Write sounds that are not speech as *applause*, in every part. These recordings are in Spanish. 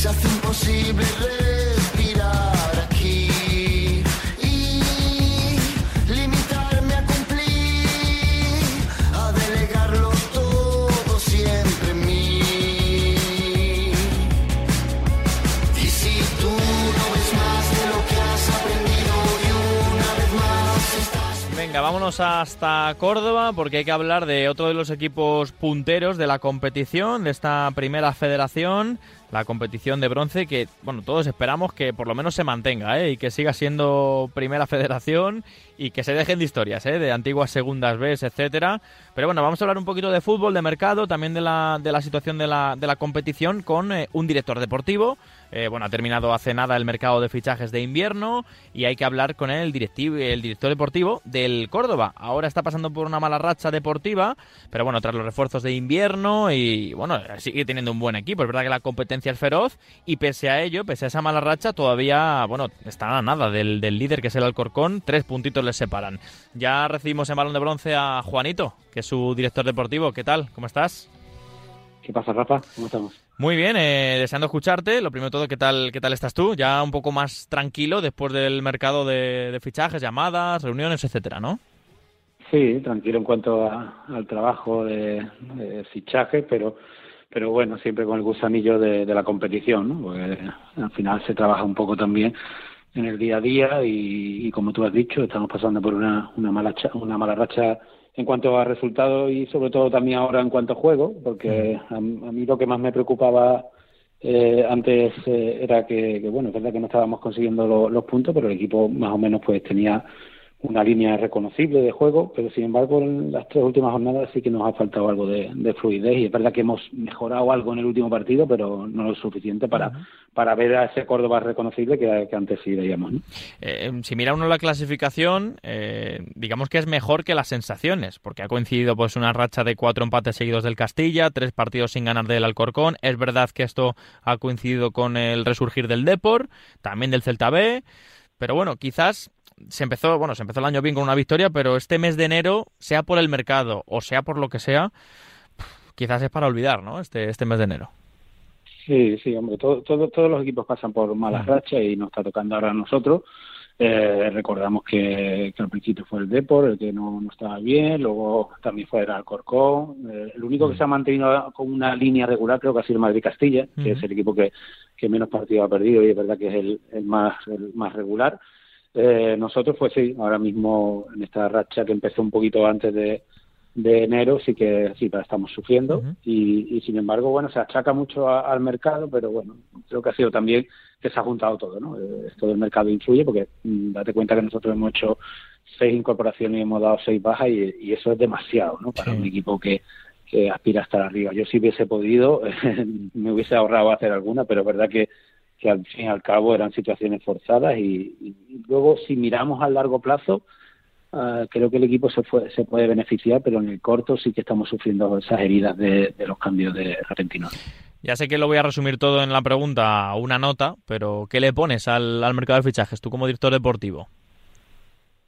se hace imposible respirar aquí. Y limitarme a cumplir, a delegarlo todo siempre en mí. Y si tú no ves más de lo que has aprendido y una vez más estás... Venga, vámonos hasta Córdoba porque hay que hablar de otro de los equipos punteros de la competición, de esta primera federación la competición de bronce que, bueno, todos esperamos que por lo menos se mantenga ¿eh? y que siga siendo primera federación y que se dejen de historias, ¿eh? de antiguas segundas B, etcétera. Pero bueno, vamos a hablar un poquito de fútbol, de mercado, también de la, de la situación de la, de la competición con eh, un director deportivo. Bueno, ha terminado hace nada el mercado de fichajes de invierno y hay que hablar con el, directivo, el director deportivo del Córdoba. Ahora está pasando por una mala racha deportiva, pero bueno, tras los refuerzos de invierno y bueno, sigue teniendo un buen equipo. Es verdad que la competencia es feroz y pese a ello, pese a esa mala racha, todavía, bueno, está a nada del, del líder que es el Alcorcón. Tres puntitos les separan. Ya recibimos en balón de bronce a Juanito, que es su director deportivo. ¿Qué tal? ¿Cómo estás? ¿Qué pasa, Rafa? ¿Cómo estamos? Muy bien, eh, deseando escucharte. Lo primero de todo, ¿qué tal, ¿qué tal estás tú? Ya un poco más tranquilo después del mercado de, fichajes, llamadas, reuniones, etcétera, ¿no? Sí, tranquilo en cuanto al trabajo de, fichajes, pero pero bueno, siempre con el gusanillo de, la competición, ¿no? Porque al final se trabaja un poco también en el día a día y, como tú has dicho, estamos pasando por una, una, mala, una mala racha en cuanto a resultados y sobre todo también ahora en cuanto a juego, porque a, mí lo que más me preocupaba eh, antes eh, era que, bueno, es verdad que no estábamos consiguiendo los puntos, pero el equipo más o menos pues tenía una línea reconocible de juego, pero sin embargo en las tres últimas jornadas sí que nos ha faltado algo de, fluidez y es verdad que hemos mejorado algo en el último partido, pero no lo suficiente para, para ver a ese Córdoba reconocible que, antes sí veíamos. Eh, si mira uno la clasificación, eh, digamos que es mejor que las sensaciones, porque ha coincidido pues una racha de cuatro empates seguidos del Castilla, tres partidos sin ganar del Alcorcón. Es verdad que esto ha coincidido con el resurgir del Depor, también del Celta B, pero bueno, quizás se empezó, bueno, se empezó el año bien con una victoria, pero este mes de enero, sea por el mercado o sea por lo que sea, quizás es para olvidar, ¿no? Este, este mes de enero. Sí, sí, hombre, todo, todos los equipos pasan por malas rachas y nos está tocando ahora a nosotros. Eh, recordamos que, al principio fue el Depor, el que no, no estaba bien, luego también fue el Alcorcón. Eh, el único que se ha mantenido con una línea regular creo que ha sido el Madrid-Castilla, que es el equipo que, que menos partidos ha perdido y es verdad que es el, el más, el más regular. Eh, nosotros, pues sí, ahora mismo en esta racha que empezó un poquito antes de, de enero, sí que sí estamos sufriendo y, y, sin embargo, bueno, se achaca mucho al mercado, pero bueno, creo que ha sido también que se ha juntado todo, ¿no? Eh, esto del mercado influye porque mm, date cuenta que nosotros hemos hecho seis incorporaciones y hemos dado seis bajas y, eso es demasiado, ¿no? Para un equipo que, que aspira a estar arriba. Yo si hubiese podido, *laughs* me hubiese ahorrado hacer alguna, pero es verdad que que al fin y al cabo eran situaciones forzadas y, luego si miramos a largo plazo ah, creo que el equipo se, fue, se puede beneficiar pero en el corto sí que estamos sufriendo esas heridas de, los cambios de repentinos. Ya sé que lo voy a resumir todo en la pregunta, una nota, pero ¿qué le pones al, al mercado de fichajes tú como director deportivo?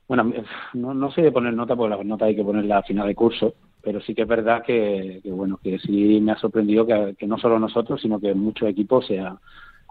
Bueno, no, no sé de poner nota porque la nota hay que ponerla a final de curso, pero sí que es verdad que, bueno que sí me ha sorprendido que, que, no solo nosotros, sino que muchos equipos se, ha,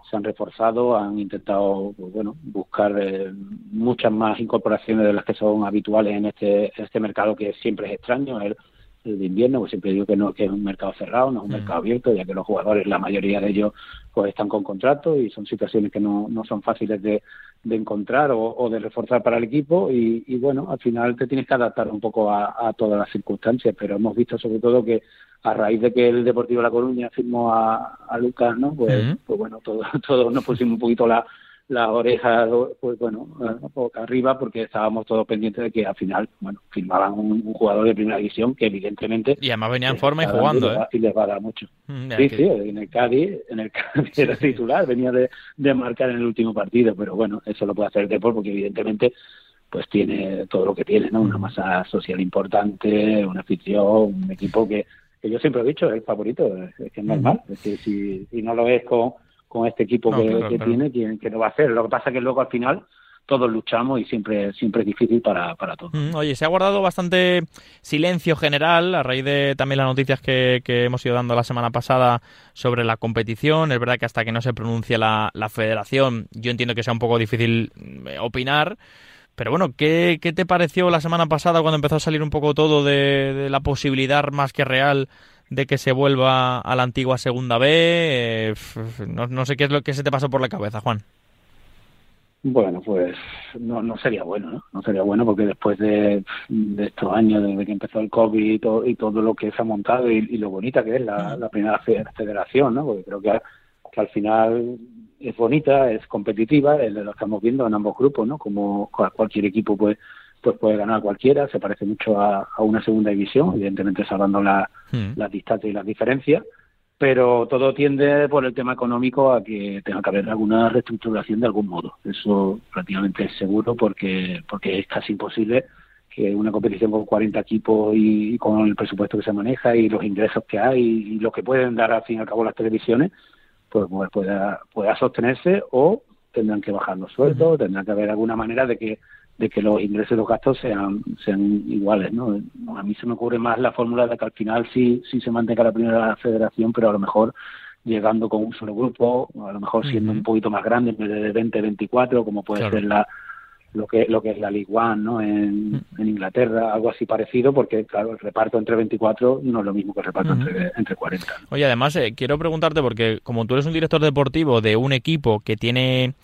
se han reforzado, han intentado pues, bueno, buscar eh, muchas más incorporaciones de las que son habituales en este, este mercado que siempre es extraño, el, de invierno, pues siempre digo que no que es un mercado cerrado, no es un mm. mercado abierto, ya que los jugadores, la mayoría de ellos, pues están con contrato y son situaciones que no, no son fáciles de, de encontrar o, de reforzar para el equipo y, y, bueno, al final te tienes que adaptar un poco a, a todas las circunstancias, pero hemos visto sobre todo que a raíz de que el Deportivo La Coruña firmó a, a Lucas, ¿no? Pues, pues bueno, *laughs* todos todo nos pusimos un poquito la, las orejas, pues bueno, boca arriba, porque estábamos todos pendientes de que al final, bueno, firmaban un, jugador de primera división que evidentemente... Y además venía en forma y jugando, ¿eh? Y les va a dar mucho. Mm, sí, sí, en el Cádiz, en el *laughs* Cádiz era titular, venía de, de marcar en el último partido, pero bueno, eso lo puede hacer el Depor porque evidentemente pues tiene todo lo que tiene, ¿no? Una masa social importante, una afición, un equipo que que yo siempre he dicho, es el favorito, es que es normal. Es decir, si, si, no lo es con, con este equipo que, tiene, que, no va a hacer. Lo que pasa es que luego al final todos luchamos y siempre, siempre es difícil para, para todos. oye, se ha guardado bastante silencio general a raíz de también las noticias que, que, hemos ido dando la semana pasada sobre la competición. Es verdad que hasta que no se pronuncie la, la federación, yo entiendo que sea un poco difícil eh, opinar. Pero bueno, ¿qué, ¿qué, te pareció la semana pasada cuando empezó a salir un poco todo de, la posibilidad más que real de que se vuelva a la antigua segunda B? Eh, no, sé qué es lo que se te pasó por la cabeza, Juan. Bueno, pues no, no sería bueno, ¿no? No sería bueno porque después de, estos años, desde que empezó el COVID y todo, lo que se ha montado y, lo bonita que es la, primera federación, ¿no? Porque creo que, que, al final es bonita, es competitiva, lo estamos viendo en ambos grupos, ¿no? Como cualquier equipo pues pues puede ganar cualquiera, se parece mucho a, una segunda división, evidentemente salvando la, hmm. las distancias y las diferencias, pero todo tiende por el tema económico a que tenga que haber alguna reestructuración de algún modo. Eso prácticamente es seguro porque, porque es casi imposible que una competición con 40 equipos y, con el presupuesto que se maneja y los ingresos que hay y, lo que pueden dar al fin y al cabo las televisiones, pues, pues pueda, pueda sostenerse o tendrán que bajar los sueldos, tendrán que haber alguna manera de que de que los ingresos y los gastos sean sean iguales no a mí se me ocurre más la fórmula de que al final sí sí se mantenga la primera federación pero a lo mejor llegando con un solo grupo a lo mejor siendo un poquito más grande en vez de 20 24 como puede ser la lo que lo que es la League One ¿no? en, Inglaterra, algo así parecido, porque claro, el reparto entre 24 no es lo mismo que el reparto entre, entre 40. Oye, además, eh, quiero preguntarte, porque como tú eres un director deportivo de un equipo que tiene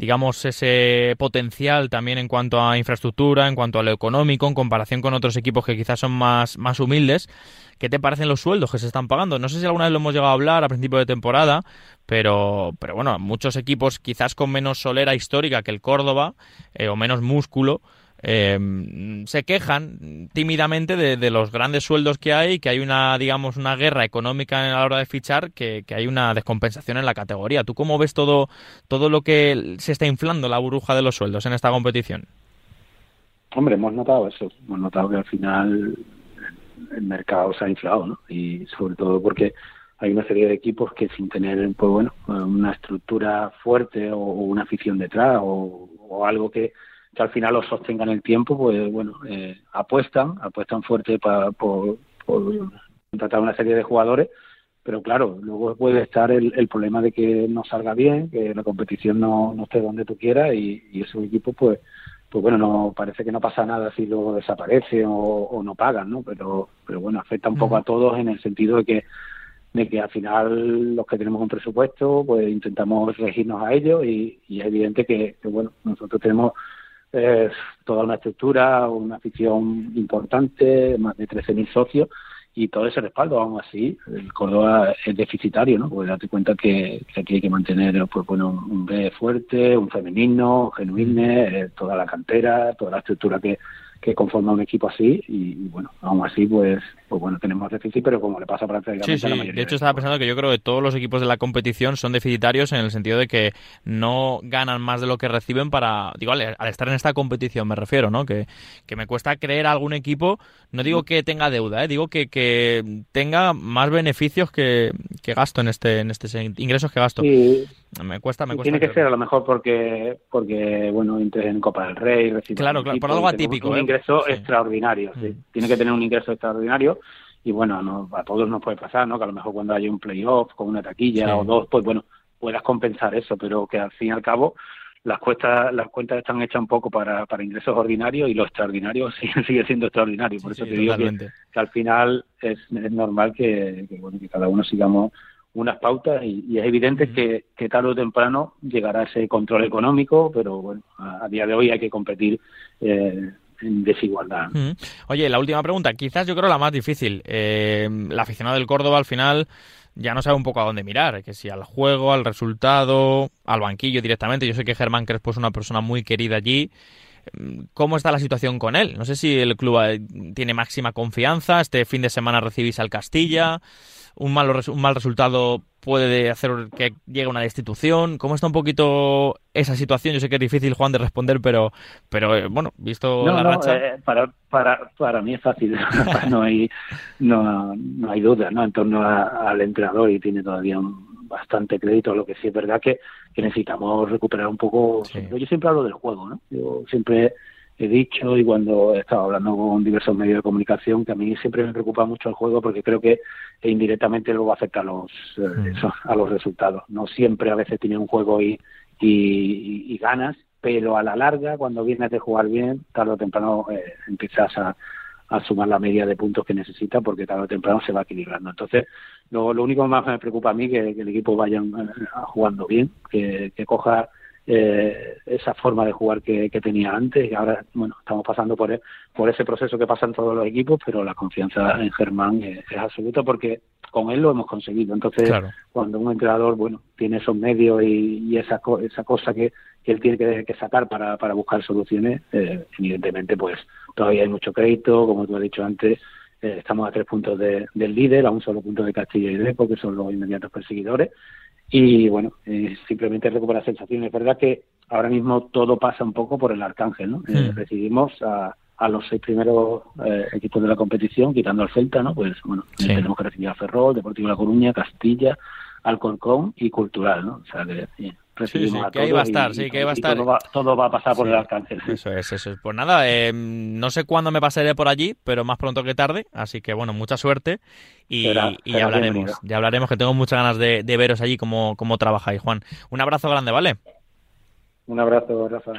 digamos, ese potencial también en cuanto a infraestructura, en cuanto a lo económico, en comparación con otros equipos que quizás son más, más humildes. ¿Qué te parecen los sueldos que se están pagando? No sé si alguna vez lo hemos llegado a hablar a principio de temporada, pero, pero bueno, muchos equipos quizás con menos solera histórica que el Córdoba eh, o menos músculo, eh, se quejan tímidamente de, los grandes sueldos que hay, que hay una, digamos, una guerra económica a la hora de fichar, que, hay una descompensación en la categoría. ¿Tú cómo ves todo, todo lo que se está inflando la burbuja de los sueldos en esta competición? Hombre, hemos notado eso. Hemos notado que al final el mercado se ha inflado, ¿no? Y sobre todo porque hay una serie de equipos que sin tener, pues bueno, una estructura fuerte o, una afición detrás o algo que, que al final lo sostengan el tiempo, pues bueno, eh, apuestan, apuestan fuerte para, por, por contratar una serie de jugadores, pero claro, luego puede estar el, el, problema de que no salga bien, que la competición no, no esté donde tú quieras y, y esos equipos pues pues bueno, no parece que no pasa nada si luego desaparece o, o no pagan, ¿no? Pero, pero bueno, afecta un poco a todos en el sentido de que de que al final los que tenemos un presupuesto pues intentamos regirnos a ellos y, y es evidente que, que bueno nosotros tenemos es toda una estructura, una afición importante, más de 13.000 socios y todo ese respaldo, aún así, el Córdoba es deficitario, ¿no? Porque date cuenta que, aquí hay que mantener pues, bueno, un B fuerte, un femenino, genuino, eh, toda la cantera, toda la estructura que, que conforma un equipo así y, bueno, aún así pues, pues bueno, tenemos déficit, pero como le pasa prácticamente sí, a la mayoría. De hecho, estaba pensando que yo creo que todos los equipos de la competición son deficitarios en el sentido de que no ganan más de lo que reciben para, digo, al, estar en esta competición me refiero, ¿no? Que, que me cuesta creer a algún equipo, no digo que tenga deuda, ¿eh? digo que, que tenga más beneficios que, que gasto en este, en este ingresos que gasto. Sí. Me cuesta, me cuesta. Tiene que ser a lo mejor porque, porque bueno, en Copa del Rey, Claro, claro, por algo atípico. Un ¿eh? ingreso extraordinario, sí. Mm. Tiene que tener un ingreso extraordinario y bueno, a todos nos puede pasar, ¿no? Que a lo mejor cuando hay un playoff con una taquilla o dos, pues bueno, puedas compensar eso, pero que al fin y al cabo las cuentas las cuentas están hechas un poco para, para ingresos ordinarios y lo extraordinario *laughs* sigue, sigue siendo extraordinario. Por eso te digo que, al final es, es normal que, que, bueno, que cada uno sigamos unas pautas y, es evidente que, que, tarde o temprano llegará ese control económico, pero bueno, a, día de hoy hay que competir eh, en desigualdad. Oye, la última pregunta, quizás yo creo la más difícil. Eh, la aficionado del Córdoba al final ya no sabe un poco a dónde mirar, que si al juego, al resultado, al banquillo directamente. Yo sé que Germán Crespo es una persona muy querida allí. ¿Cómo está la situación con él? No sé si el club eh, tiene máxima confianza. Este fin de semana recibís al Castilla un mal, un mal resultado puede hacer que llegue una destitución. ¿Cómo está un poquito esa situación? Yo sé que es difícil, Juan, de responder, pero, pero eh, bueno, visto la racha... Eh, para, para, para mí es fácil, *laughs* no hay no, no hay duda ¿no? en torno al entrenador y tiene todavía bastante crédito, lo que sí es verdad que, que necesitamos recuperar un poco... Yo siempre hablo del juego, ¿no? Yo siempre he dicho y cuando he estado hablando con diversos medios de comunicación que a mí siempre me preocupa mucho el juego porque creo que indirectamente luego afecta a los eh, a los resultados. No siempre a veces tiene un juego y, y, ganas pero a la larga cuando vienes de jugar bien tarde o temprano eh, empiezas a, a, sumar la media de puntos que necesita porque tarde o temprano se va equilibrando. Entonces lo, lo único más me preocupa a mí que, que el equipo vaya eh, jugando bien que, que coja eh, esa forma de jugar que, tenía antes. Y ahora bueno estamos pasando por, por ese proceso que pasan todos los equipos pero la confianza en Germán es, absoluta porque con él lo hemos conseguido. Entonces cuando un entrenador bueno tiene esos medios y, esa esa cosa que, él tiene que, sacar para, para buscar soluciones eh, evidentemente pues todavía hay mucho crédito. Como tú has dicho antes eh, estamos a tres puntos del líder, a un solo punto de Castilla y León, que son los inmediatos perseguidores. Y bueno, eh, simplemente recuperar sensaciones. Es verdad que ahora mismo todo pasa un poco por el Arcángel, ¿no? Eh, hmm. recibimos a, los seis primeros equipos de la competición, quitando al Celta, ¿no? Pues bueno, tenemos que recibir a Ferrol, Deportivo La Coruña, Castilla, Alcorcón y Cultural, ¿no? O sea que sí, que ahí va a estar, sí, que ahí va a estar. Todo va, a pasar por el alcance. *laughs* Eso es, eso es. Pues nada, eh, no sé cuándo me pasaré por allí, pero más pronto que tarde, así que bueno, mucha suerte y, ya hablaremos, ya hablaremos, que tengo muchas ganas de, veros allí cómo, cómo trabajáis, Juan. Un abrazo grande, ¿vale? Un abrazo, Rafa.